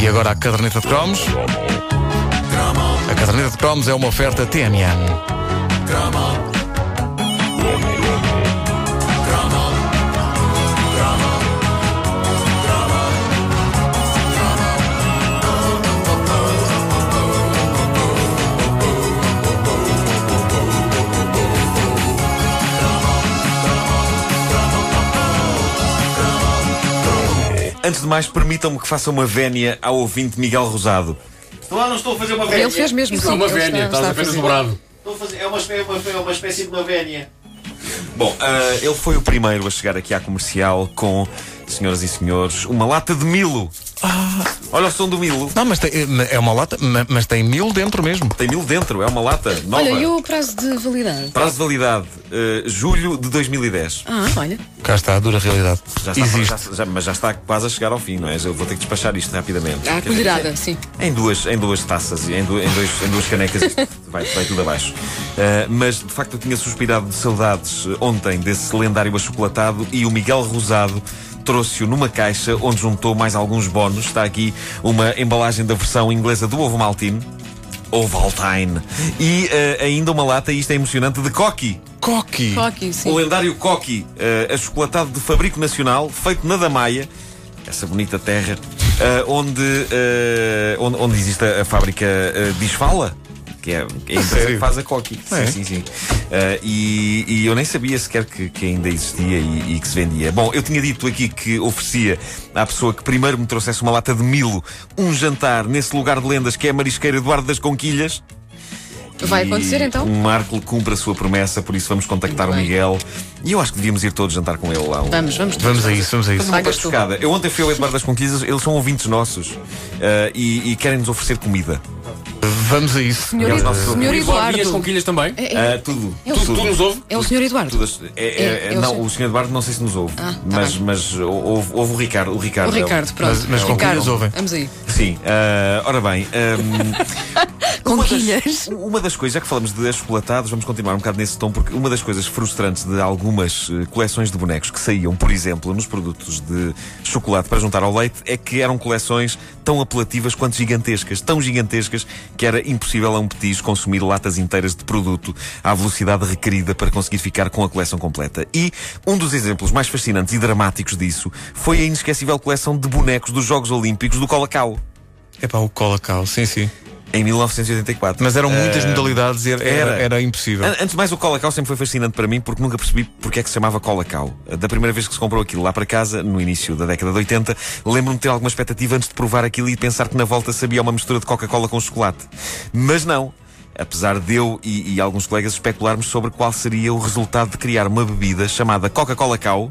E agora a caderneta de cromos. A caderneta de cromos é uma oferta TMN. Antes de mais, permitam-me que faça uma vénia ao ouvinte Miguel Rosado. Estou lá, não estou a fazer uma vénia. Ele fez mesmo. Isso é sim, uma vénia, está- estás apenas dobrado. Estou a fazer- é, uma, espé- uma- é uma espécie de uma vénia. Bom, ah, ele foi o primeiro a chegar aqui à comercial com, senhoras e senhores, uma lata de Milo. Olha o som do Milo. Não, mas tem, é uma lata, ma- mas tem mil dentro mesmo. Tem Milo dentro, é uma lata nova. Olha, e o prazo de validade? Prazo de validade, ah, julho de 2010. Ah, olha. Cá está, a dura realidade. Já está, Existe. já- já- mas já está quase a chegar ao fim, não é? Eu vou ter que despachar isto rapidamente. Ah, colherada, sim. Em duas, em duas taças e em, du- em dois, em duas canecas isto vai, vai tudo abaixo. Uh, mas de facto eu tinha suspirado de saudades uh, ontem desse lendário achocolatado e o Miguel Rosado trouxe-o numa caixa onde juntou mais alguns bónus. Está aqui uma embalagem da versão inglesa do ovo maltine. Ovaltine. E uh, ainda uma lata, e isto é emocionante, de coqui. Coqui. Coqui, sim. O lendário coqui, uh, achocolatado de fabrico nacional, feito na Damaia, essa bonita terra, uh, onde, uh, onde, onde existe a, fábrica uh, Bisfala. Que é, é a empresa que faz a coqui. É? Sim, sim, sim. Uh, e, e eu nem sabia sequer que, que ainda existia e, e que se vendia. Bom, eu tinha dito aqui que oferecia à pessoa que primeiro me trouxesse uma lata de Milo um jantar nesse lugar de lendas que é a Marisqueira Eduardo das Conquilhas. Vai acontecer então? O Marco cumpre a sua promessa, por isso vamos contactar o. Miguel. E eu acho que devíamos ir todos jantar com ele lá. um- Vamos, vamos. Vamos a isso, vamos a isso. Uma pescada. Eu ontem fui ao Eduardo das Conquilhas, eles são ouvintes nossos uh, e, e querem-nos oferecer comida. Vamos a isso. Senhor, É o nosso- senhor Eduardo e as Eduardo. conquilhas também. É, é- Uh, tudo. É o- Tu, tu nos ouve? é o senhor Eduardo. Tudo as- é- é- É, é o não, senhor- o Sr. Eduardo não sei se nos ouve, Ah, tá mas, bem. mas ouve, ouve o Ricardo. O Ricardo, O Ricardo, pronto. Mas- mas Ricardo, conquilhas ouvem. Vamos aí. Sim, uh, ora bem. um, Conquilhas. Uma das, uma das coisas, já que falamos de achocolatados, vamos continuar um bocado nesse tom, porque uma das coisas frustrantes de algumas eh, coleções de bonecos que saíam, por exemplo, nos produtos de chocolate para juntar ao leite, é que eram coleções tão apelativas quanto gigantescas. Tão gigantescas que era impossível a um petis consumir latas inteiras de produto à velocidade requerida para conseguir ficar com a coleção completa. E um dos exemplos mais fascinantes e dramáticos disso foi a inesquecível coleção de bonecos dos Jogos Olímpicos do Colacau. É para o Colacau, sim, sim. Em 1984. Mas eram muitas Eh, modalidades e era, era, era. impossível. An- Antes de mais, o Colacau sempre foi fascinante para mim porque nunca percebi porque é que se chamava Colacau. Da primeira vez que se comprou aquilo lá para casa, no início da década de 80, lembro-me de ter alguma expectativa antes de provar aquilo e pensar que na volta sabia uma mistura de Coca-Cola com chocolate. Mas não. Apesar de eu e, e alguns colegas especularmos sobre qual seria o resultado de criar uma bebida chamada Coca-Cola Cow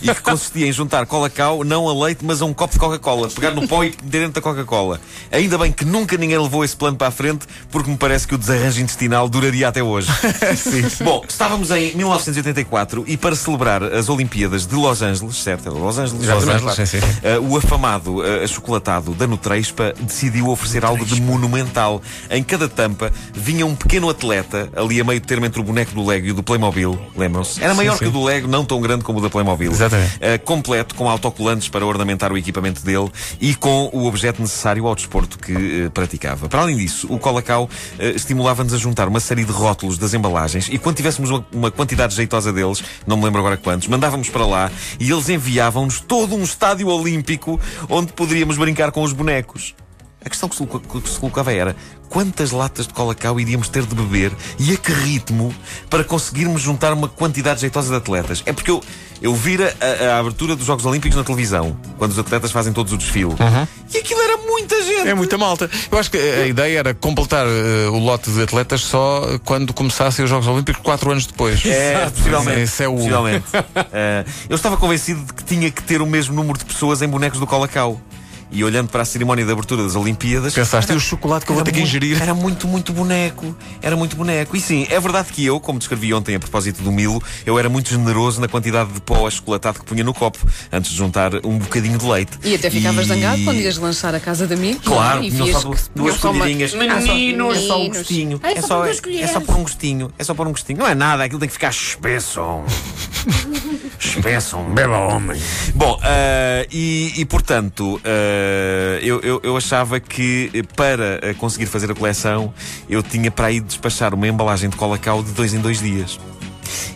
e que consistia em juntar Cola-Cow não a leite, mas a um copo de Coca-Cola, pegar no pó e meter dentro da Coca-Cola. Ainda bem que nunca ninguém levou esse plano para a frente, porque me parece que o desarranjo intestinal duraria até hoje. Bom, estávamos em 1984 e para celebrar as Olimpíadas de Los Angeles, certo? Los Angeles, Los Angeles, sim, sim. Uh, o afamado uh, achocolatado da Nutrespa decidiu oferecer algo de monumental. Em cada tampa vinha um pequeno atleta, ali a meio termo entre o boneco do Lego e o do Playmobil, lembram-se? Era maior sim. que o do Lego, não tão grande como o da Playmobil. Exatamente. Uh, completo, com autocolantes para ornamentar o equipamento dele e com o objeto necessário ao desporto que uh, praticava. Para além disso, o Colacau uh, estimulava-nos a juntar uma série de rótulos das embalagens e quando tivéssemos uma, uma quantidade jeitosa deles, não me lembro agora quantos, mandávamos para lá e eles enviavam-nos todo um estádio olímpico onde poderíamos brincar com os bonecos. A questão que se, colocava era quantas latas de colacau iríamos ter de beber e a que ritmo para conseguirmos juntar uma quantidade jeitosa de atletas. É porque eu, eu vira a, a abertura dos Jogos Olímpicos na televisão, quando os atletas fazem todos o desfile. E aquilo era muita gente. É muita malta. Eu acho que a ideia era completar eh, o lote de atletas só quando começassem os Jogos Olímpicos, quatro anos depois. É, possivelmente. Esse é o. possivelmente. Eh, eu estava convencido de que tinha que ter o mesmo número de pessoas em bonecos do Colacau. E olhando para a cerimónia de abertura das Olimpíadas. Pensaste, e o chocolate que eu vou Era ter que muito- ingerir? Era muito, muito boneco. Era muito boneco. E sim, é verdade que eu, como descrevi ontem a propósito do Milo, eu era muito generoso na quantidade de pó achocolatado que punha no copo, antes de juntar um bocadinho de leite. E até ficavas E- zangado quando ias lanchar a casa de amigos. Claro, não é? e tinham vias só que duas, uma- colherinhas. Meninos. É só, um gostinho. Ai, É só é, é só por um gostinho. É só por um gostinho. Não é nada, aquilo tem que ficar espesso. espesso, beba homem. Bom, ah, e, e portanto, ah, Uh, eu, eu, eu achava que eh, para eh, conseguir fazer a coleção eu tinha para aí despachar uma embalagem de colacau de dois em dois dias.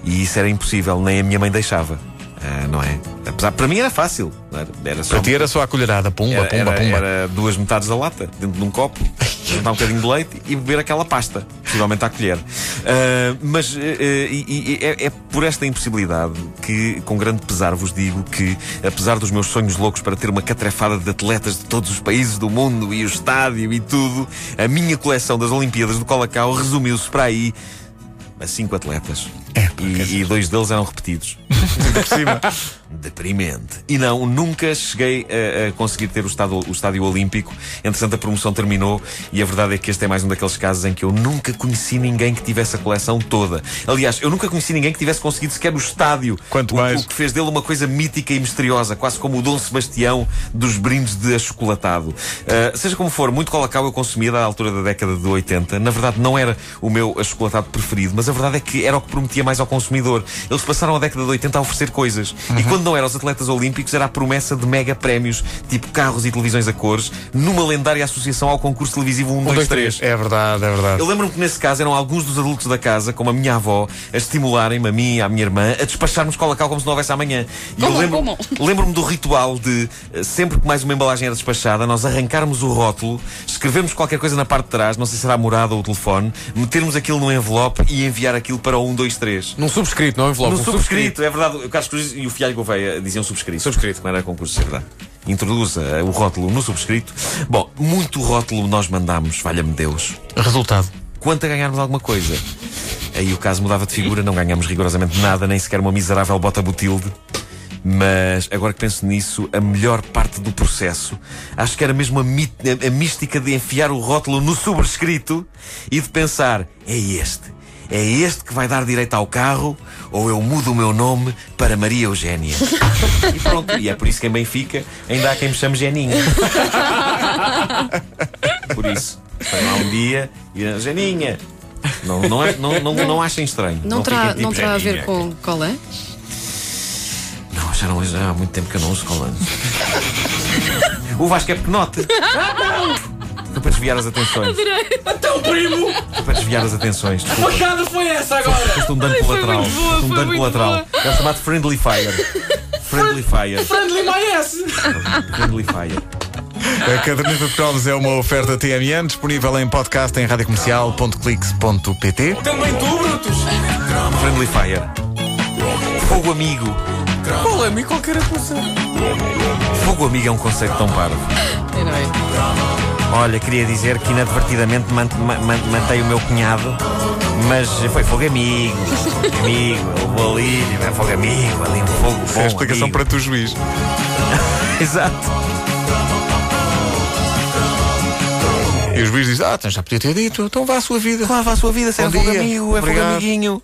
E isso era impossível, nem a minha mãe deixava. Uh, não é? Apesar, para mim era fácil. Era, era só Para ti era só a colherada, pumba, era, pumba, era- pumba. era duas metades da lata dentro de um copo, juntar um bocadinho de leite e beber aquela pasta, possivelmente à colher. Ah, mas eh, eh, e- e é, é por esta impossibilidade que, com grande pesar, vos digo que, apesar dos meus sonhos loucos para ter uma catrefada de atletas de todos os países do mundo e o estádio e tudo, a minha coleção das Olimpíadas do Colacau resumiu-se para aí a cinco atletas. É, e, e dois deles eram repetidos. Por cima. Deprimente. E não, nunca cheguei a, a conseguir ter o estádio, o estádio Olímpico. Entretanto, a promoção terminou e a verdade é que este é mais um daqueles casos em que eu nunca conheci ninguém que tivesse a coleção toda. Aliás, eu nunca conheci ninguém que tivesse conseguido sequer o estádio. Quanto o, mais. O que fez dele uma coisa mítica e misteriosa, quase como o Dom Sebastião dos brindes de achocolatado. Uh, seja como for, muito colacau eu consumia da altura da década de 80. Na verdade, não era o meu achocolatado preferido, mas a verdade é que era o que prometia mais ao consumidor. Eles passaram a década de 80 a oferecer coisas. E quando não eram os atletas olímpicos, era a promessa de mega prémios, tipo carros e televisões a cores, numa lendária associação ao concurso televisivo 1, 2, 3. É verdade, é verdade. Eu lembro-me que nesse caso eram alguns dos adultos da casa, como a minha avó, a estimularem-me, a mim e à minha irmã, a despacharmos colacau como se não houvesse amanhã. E eu Comam, lembro- lembro-me do ritual de, eh, sempre que mais uma embalagem era despachada, nós arrancarmos o rótulo, escrevermos qualquer coisa na parte de trás, não sei se será a morada ou o telefone, metermos aquilo num envelope e enviar aquilo para o 1, 2, 3. Num subscrito, não envelope. No um subscrito, é verdade. O Carlos Cruz e o Fialho Gouveia diziam subscrito. Subscrito. Não era concurso, é verdade. Introduz eh, o rótulo no subscrito. Bom, muito rótulo nós mandámos, valha-me Deus. Resultado. Quanto a ganharmos alguma coisa. Aí o caso mudava de figura, não ganhamos rigorosamente nada, nem sequer uma miserável bota butilde. Mas agora que penso nisso, a melhor parte do processo acho que era mesmo a, a- a mística de enfiar o rótulo no subscrito e de pensar: é este. É este que vai dar direito ao carro ou eu mudo o meu nome para Maria Eugénia. E pronto, e é por isso que em Benfica ainda há quem me chame Geninho. Por isso, foi lá um dia e Geninha. Não, não, é- não, não, não achem estranho. Não, terá, fiquem não tipo terá a Geninha. ver com colé? Não, já não já há muito tempo que eu não uso colãs. o Vasco é pequenote. Foi para desviar as atenções. Então, primo! Foi para desviar as atenções. Desculpa. Facada foi essa agora! Foste um dano Ai, foi colateral. muito boa, Foste um foi dano muito colateral. É chamado Friendly Fire. Friendly Fire. Friendly my ass! Friendly Fire. A caderneta de cromos é uma oferta TMN, disponível em podcast em radiocomercial.clix.pt. Também tu, Brutus! Friendly Fire. Fogo amigo. Qual é, amigo? Qualquer coisa. Fogo amigo é um conceito tão parvo. Anyway. Olha, queria dizer que inadvertidamente man- ma- man- matei o meu cunhado, mas foi fogo amigo. Fogo amigo, vou ali, é fogo amigo, ali um fogo bom. É a explicação amigo. para tu, juiz. Exato. E o juiz diz: Ah, então já podia ter dito, então vá à sua vida. Claro, vá a sua vida, será Bom fogo amigo, é fogo amiguinho.